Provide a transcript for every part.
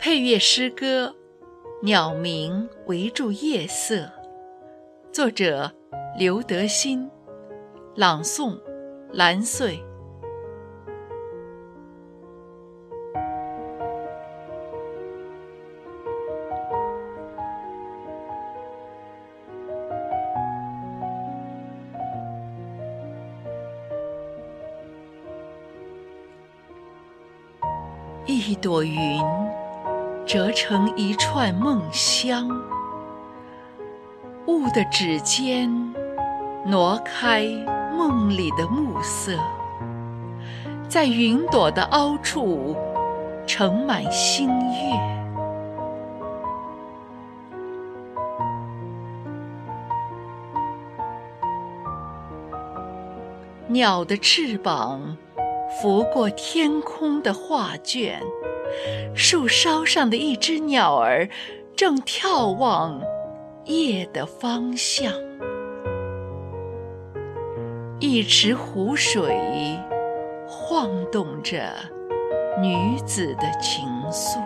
配乐诗歌《鸟鸣围住夜色》，作者刘德新，朗诵蓝穗。一朵云折成一串梦香，雾的指尖挪开梦里的暮色，在云朵的凹处盛满星月。鸟的翅膀。拂过天空的画卷，树梢上的一只鸟儿正眺望夜的方向。一池湖水晃动着女子的情愫。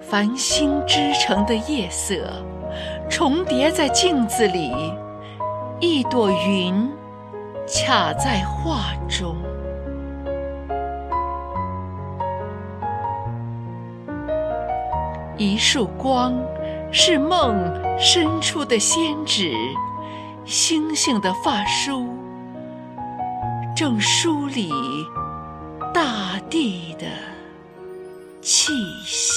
繁星织成的夜色。重叠在镜子里，一朵云卡在画中。一束光是梦伸出的仙指，星星的发梳正梳理大地的气息。